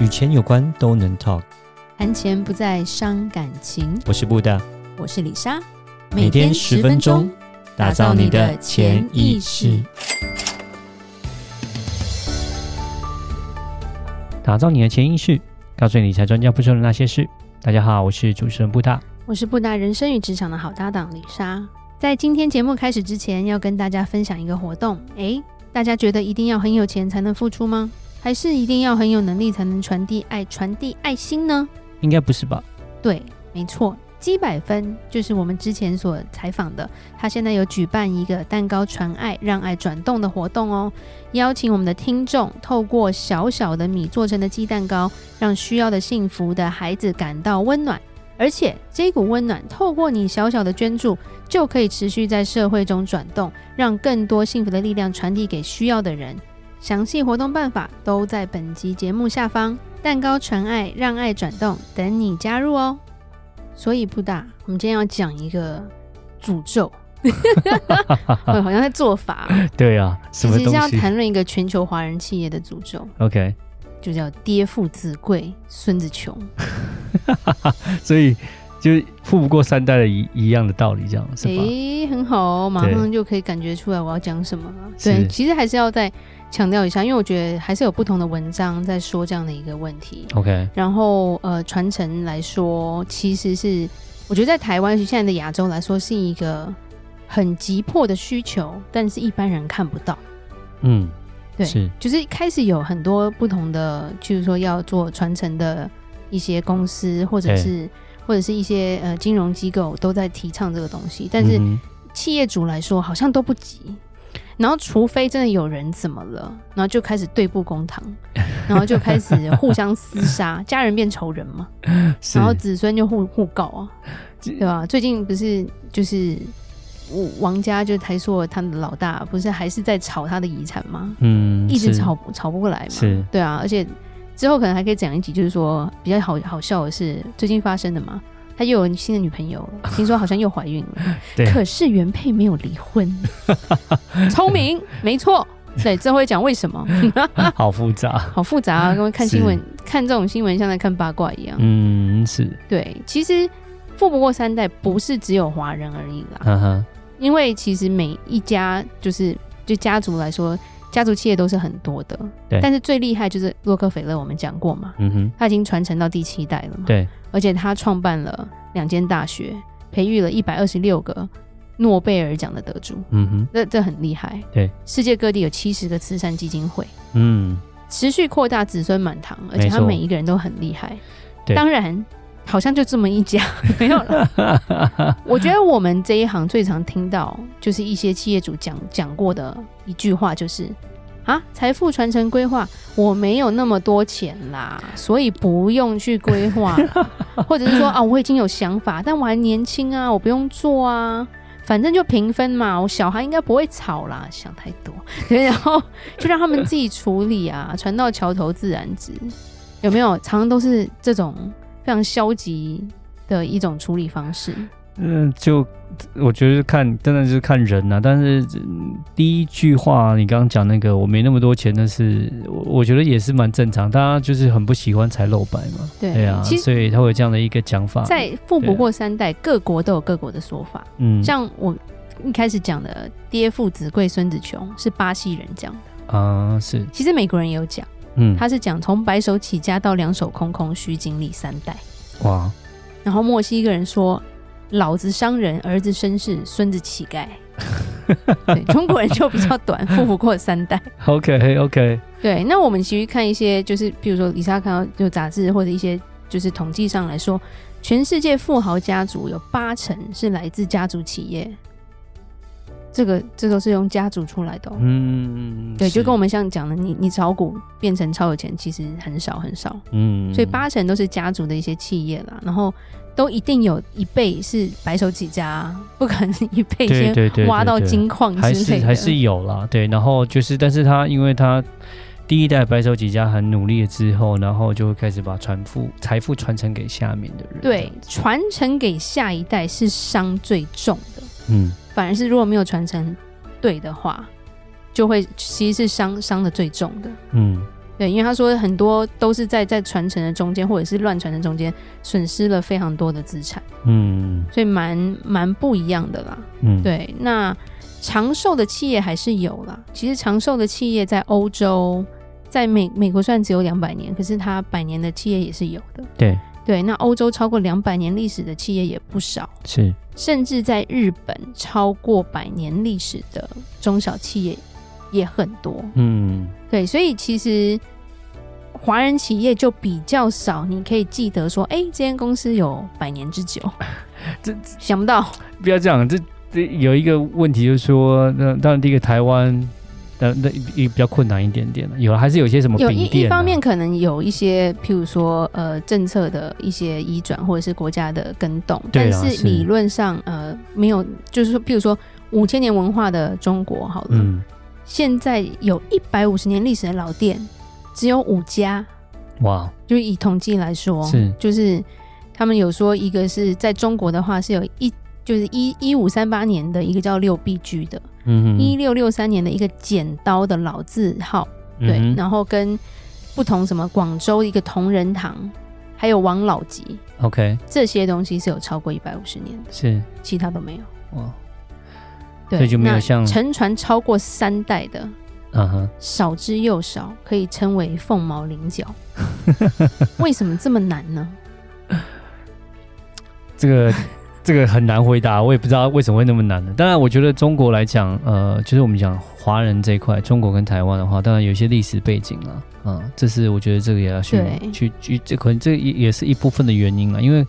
与钱有关都能 talk，谈钱不再伤感情。我是布大，我是李莎，每天十分钟，打造你的潜意识，打造你的潜意识，告诉你理财专家不说的那些事。大家好，我是主持人布大，我是布大人生与职场的好搭档李莎。在今天节目开始之前，要跟大家分享一个活动。诶，大家觉得一定要很有钱才能付出吗？还是一定要很有能力才能传递爱、传递爱心呢？应该不是吧？对，没错，鸡百分就是我们之前所采访的，他现在有举办一个蛋糕传爱、让爱转动的活动哦，邀请我们的听众透过小小的米做成的鸡蛋糕，让需要的幸福的孩子感到温暖。而且这股温暖透过你小小的捐助，就可以持续在社会中转动，让更多幸福的力量传递给需要的人。详细活动办法都在本集节目下方。蛋糕传爱，让爱转动，等你加入哦。所以布大，我们今天要讲一个诅咒，好像在做法。对啊，什？其实是要谈论一个全球华人企业的诅咒。OK。就叫爹富子贵，孙子穷，所以就是富不过三代的一一样的道理，这样是吧？诶，很好，马上就可以感觉出来我要讲什么了。对，其实还是要再强调一下，因为我觉得还是有不同的文章在说这样的一个问题。OK，然后呃，传承来说，其实是我觉得在台湾现在的亚洲来说是一个很急迫的需求，但是一般人看不到。嗯。对，是就是开始有很多不同的，就是说要做传承的一些公司，或者是或者是一些呃金融机构都在提倡这个东西，但是企业主来说好像都不急，然后除非真的有人怎么了，然后就开始对簿公堂，然后就开始互相厮杀，家人变仇人嘛，然后子孙就互互告啊，对吧？最近不是就是。王家就台塑他的老大，不是还是在吵他的遗产吗？嗯，一直吵吵不过来嘛。是，对啊，而且之后可能还可以讲一集，就是说比较好好笑的是最近发生的嘛，他又有新的女朋友了，听说好像又怀孕了。对，可是原配没有离婚，聪明，没错。对，这会讲为什么？好复杂，好复杂啊！跟看新闻，看这种新闻像在看八卦一样。嗯，是对，其实富不过三代不是只有华人而已啦。嗯哼。因为其实每一家就是就家族来说，家族企业都是很多的，对。但是最厉害就是洛克菲勒，我们讲过嘛，嗯哼，他已经传承到第七代了嘛，对。而且他创办了两间大学，培育了一百二十六个诺贝尔奖的得主，嗯哼，这这很厉害，对。世界各地有七十个慈善基金会，嗯，持续扩大子孙满堂，而且他每一个人都很厉害，对。当然。好像就这么一家 没有了。我觉得我们这一行最常听到就是一些企业主讲讲过的一句话，就是啊，财富传承规划，我没有那么多钱啦，所以不用去规划，或者是说啊，我已经有想法，但我还年轻啊，我不用做啊，反正就平分嘛，我小孩应该不会吵啦，想太多，然后就让他们自己处理啊，船到桥头自然直，有没有？常常都是这种。非常消极的一种处理方式。嗯，就我觉得看，真的就是看人呐、啊。但是第一句话，你刚刚讲那个，我没那么多钱，但是我我觉得也是蛮正常。大家就是很不喜欢才露白嘛。对，对啊，所以他会有这样的一个讲法。在富不过三代，各国都有各国的说法。嗯，像我一开始讲的“爹富子贵，孙子穷”是巴西人讲的啊，是。其实美国人也有讲。嗯，他是讲从白手起家到两手空空，需经历三代。哇！然后墨西哥人说：“老子商人，儿子绅士，孙子乞丐。”对，中国人就比较短，富不过三代。OK OK。对，那我们其实看一些，就是比如说李莎看到就杂志或者一些就是统计上来说，全世界富豪家族有八成是来自家族企业。这个这都是用家族出来的，哦，嗯，对，就跟我们像讲的，你你炒股变成超有钱，其实很少很少，嗯，所以八成都是家族的一些企业啦，然后都一定有一辈是白手起家，不可能一辈先挖到金矿之类的，还是还是有啦，对，然后就是，但是他因为他第一代白手起家很努力了之后，然后就会开始把传富财富传承给下面的人，对，传承给下一代是伤最重的，嗯。反而是如果没有传承对的话，就会其实是伤伤的最重的。嗯，对，因为他说很多都是在在传承的中间，或者是乱传的中间，损失了非常多的资产。嗯，所以蛮蛮不一样的啦。嗯，对。那长寿的企业还是有啦。其实长寿的企业在欧洲，在美美国虽然只有两百年，可是它百年的企业也是有的。对对，那欧洲超过两百年历史的企业也不少。是，甚至在日本超过百年历史的中小企业。也很多，嗯，对，所以其实华人企业就比较少，你可以记得说，哎、欸，这间公司有百年之久，这想不到。不要这样，这这有一个问题就是说，那当然第一个台湾，那那也比较困难一点点了。有还是有些什么、啊？有一一方面可能有一些，譬如说呃政策的一些移转，或者是国家的更动，但是理论上呃没有，就是说譬如说五千年文化的中国，好了。嗯现在有一百五十年历史的老店，只有五家。哇！就以统计来说，是就是他们有说，一个是在中国的话，是有一就是一一五三八年的一个叫六必居的，嗯，一六六三年的一个剪刀的老字号，嗯、对，然后跟不同什么广州一个同仁堂，还有王老吉，OK，这些东西是有超过一百五十年的，是其他都没有。哇！对，所以就没有像沉船超过三代的，嗯哼，少之又少，可以称为凤毛麟角。为什么这么难呢？这个这个很难回答，我也不知道为什么会那么难呢。当然，我觉得中国来讲，呃，就是我们讲华人这一块，中国跟台湾的话，当然有一些历史背景了，啊、嗯，这是我觉得这个也要去去去，这可能这也也是一部分的原因了，因为。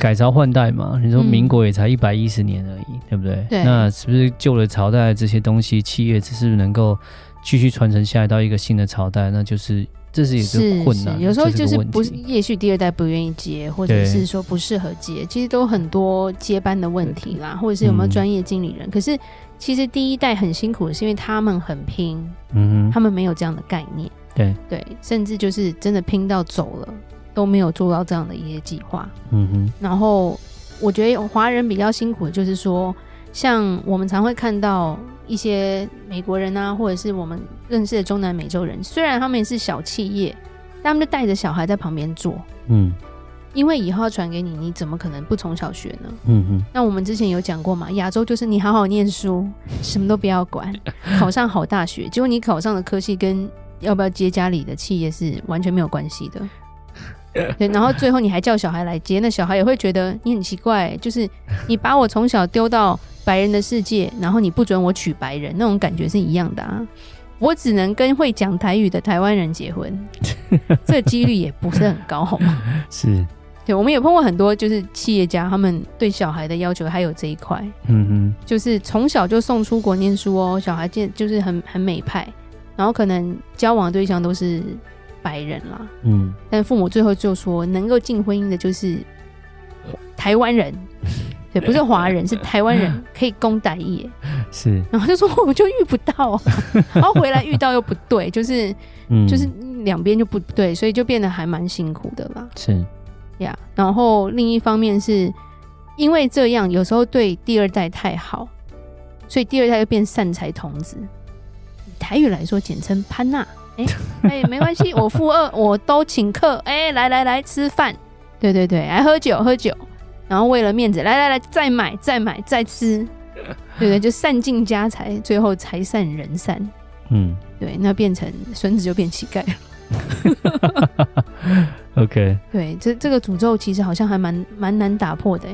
改朝换代嘛，你说民国也才一百一十年而已，嗯，对不对？对。那是不是旧的朝代这些东西，企业只是能够继续传承下来到一个新的朝代，那就是这是一个困难。有时候就是不是，也许第二代不愿意接，或者是说不适合接，其实都很多接班的问题啦，或者是有没有专业经理人，嗯。可是其实第一代很辛苦的是因为他们很拼，嗯，他们没有这样的概念，对对，甚至就是真的拼到走了。都没有做到这样的一些计划，嗯哼。然后我觉得华人比较辛苦的就是说，像我们常会看到一些美国人啊，或者是我们认识的中南美洲人，虽然他们也是小企业，但他们就带着小孩在旁边做，嗯。因为以后要传给你，你怎么可能不从小学呢？嗯嗯。那我们之前有讲过嘛，亚洲就是你好好念书，什么都不要管，考上好大学，结果你考上的科系跟要不要接家里的企业是完全没有关系的。对，然后最后你还叫小孩来接，那小孩也会觉得你很奇怪，就是你把我从小丢到白人的世界，然后你不准我娶白人，那种感觉是一样的啊。我只能跟会讲台语的台湾人结婚，这几率也不是很高，好吗？是，对，我们也碰过很多就是企业家，他们对小孩的要求还有这一块，嗯哼，就是从小就送出国念书哦，小孩见就是很很美派，然后可能交往的对象都是。白人啦，嗯，但父母最后就说，能够进婚姻的就是台湾人，对，不是华人，是台湾人 可以攻台业，是，然后就说我们就遇不到，然后回来遇到又不对，就是，嗯、就是两边就不对，所以就变得还蛮辛苦的啦，是。呀。然后另一方面是因为这样，有时候对第二代太好，所以第二代又变善财童子，台语来说简称潘娜。哎、欸欸，没关系，我富二，我都请客。哎、欸，来来来，吃饭，对对对，来喝酒喝酒，然后为了面子，来来来，再买再买再吃，对对，就散尽家财，最后财散人散。嗯，对，那变成孙子就变乞丐了。OK，对，这这个诅咒其实好像还蛮蛮难打破的。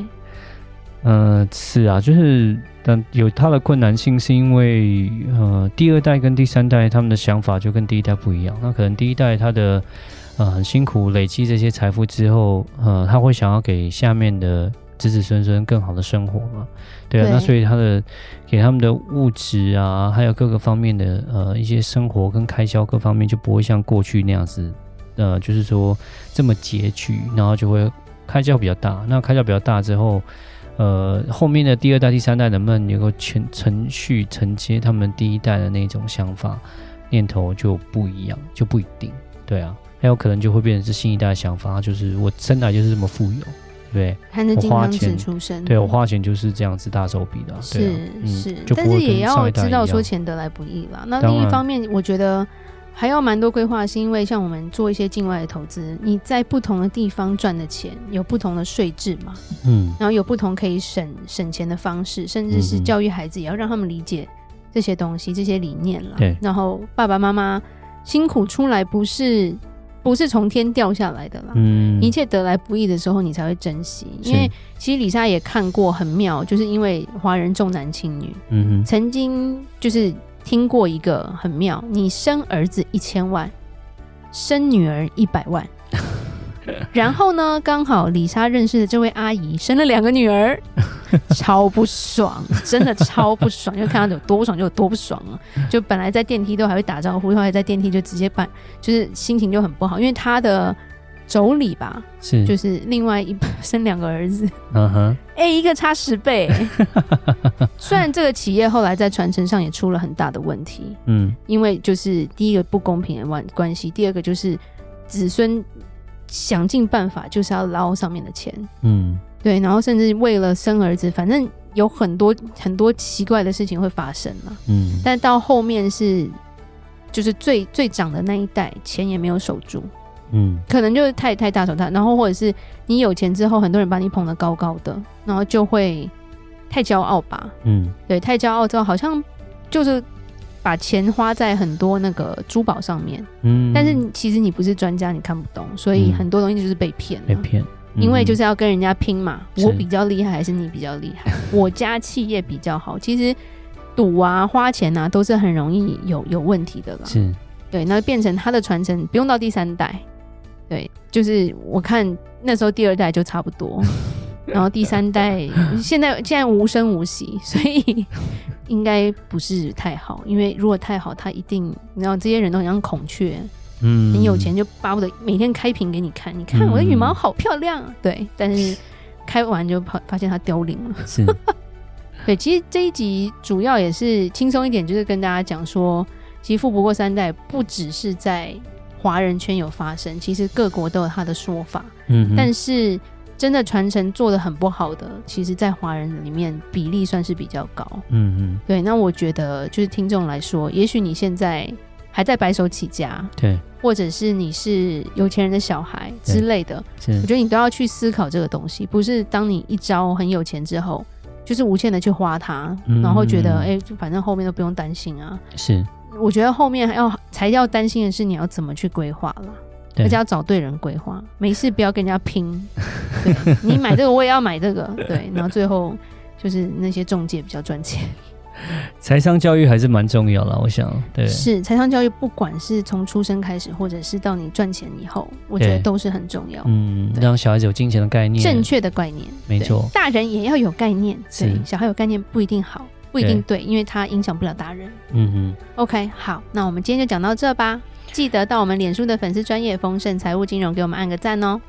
嗯、呃，是啊，就是。但有它的困难性，是因为呃，第二代跟第三代他们的想法就跟第一代不一样。那可能第一代他的呃很辛苦累积这些财富之后，呃，他会想要给下面的子子孙孙更好的生活嘛？对啊，对，那所以他的给他们的物质啊，还有各个方面的呃一些生活跟开销各方面就不会像过去那样子，呃，就是说这么拮据，然后就会开销比较大。那开销比较大之后。呃，后面的第二代、第三代能不能能够承承续承接他们第一代的那种想法念头就不一样，就不一定。对啊，还有可能就会变成是新一代的想法，就是我生来就是这么富有，对不对？我花钱出生，对我花钱就是这样子大手笔的，啊、是是、嗯。但是也要知道说钱得来不易啦。那另一方面，我觉得还要蛮多规划，是因为像我们做一些境外的投资，你在不同的地方赚的钱有不同的税制嘛，嗯，然后有不同可以省省钱的方式，甚至是教育孩子也要让他们理解这些东西、这些理念了。对，然后爸爸妈妈辛苦出来不是不是从天掉下来的啦，嗯，一切得来不易的时候你才会珍惜。因为其实李莎也看过很妙，就是因为华人重男轻女，嗯哼，曾经就是。听过一个很妙，你生儿子一千万，生女儿一百万，然后呢，刚好李莎认识的这位阿姨生了两个女儿，超不爽，真的超不爽，就看到有多不爽就有多不爽啊！就本来在电梯都还会打招呼，后来在电梯就直接办，就是心情就很不好，因为她的。妯娌吧，是就是另外一生两个儿子，嗯哼，哎，一个差十倍。虽然这个企业后来在传承上也出了很大的问题，嗯，因为就是第一个不公平的关关系，第二个就是子孙想尽办法就是要捞上面的钱，嗯，对，然后甚至为了生儿子，反正有很多很多奇怪的事情会发生了，嗯，但到后面是就是最最长的那一代钱也没有守住。嗯，可能就是太太大手大，然后或者是你有钱之后，很多人把你捧得高高的，然后就会太骄傲吧。嗯，对，太骄傲之后，好像就是把钱花在很多那个珠宝上面。嗯，但是其实你不是专家，你看不懂，所以很多东西就是被骗了。被骗，嗯，因为就是要跟人家拼嘛，我比较厉害还是你比较厉害？我家企业比较好，其实赌啊、花钱啊都是很容易有有问题的啦。是，对，那变成他的传承不用到第三代。对，就是我看那时候第二代就差不多，然后第三代现在现在无声无息，所以应该不是太好。因为如果太好，他一定，你知道这些人都很像孔雀，嗯，很有钱就巴不得每天开屏给你看，你看我的羽毛好漂亮啊。对，但是开完就发发现它凋零了。是，对，其实这一集主要也是轻松一点，就是跟大家讲说，其实富不过三代不只是在。华人圈有发生，其实各国都有他的说法。嗯，但是真的传承做的很不好的，其实，在华人里面比例算是比较高。嗯嗯，对。那我觉得，就是听众来说，也许你现在还在白手起家，对，或者是你是有钱人的小孩之类的，我觉得你都要去思考这个东西。不是当你一朝很有钱之后，就是无限的去花它，嗯、然后觉得哎，就反正后面都不用担心啊。是。我觉得后面还要才要担心的是你要怎么去规划了，而且要找对人规划。没事，不要跟人家拼。对，你买这个，我也要买这个。对，然后最后就是那些中介比较赚钱。财商教育还是蛮重要的，我想。对，是财商教育，不管是从出生开始，或者是到你赚钱以后，我觉得都是很重要。嗯，让小孩子有金钱的概念，正确的概念，没错。大人也要有概念，对，小孩有概念不一定好。不一定对，因为它影响不了大人。嗯哼。OK，好，那我们今天就讲到这吧。记得到我们脸书的粉丝专业丰盛财务金融给我们按个赞哦。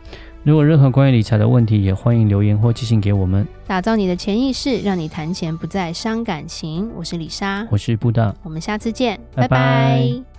如果任何关于理财的问题，也欢迎留言或寄信给我们。打造你的潜意识，让你谈钱不再伤感情。我是李莎，我是布达，我们下次见，拜拜。拜拜。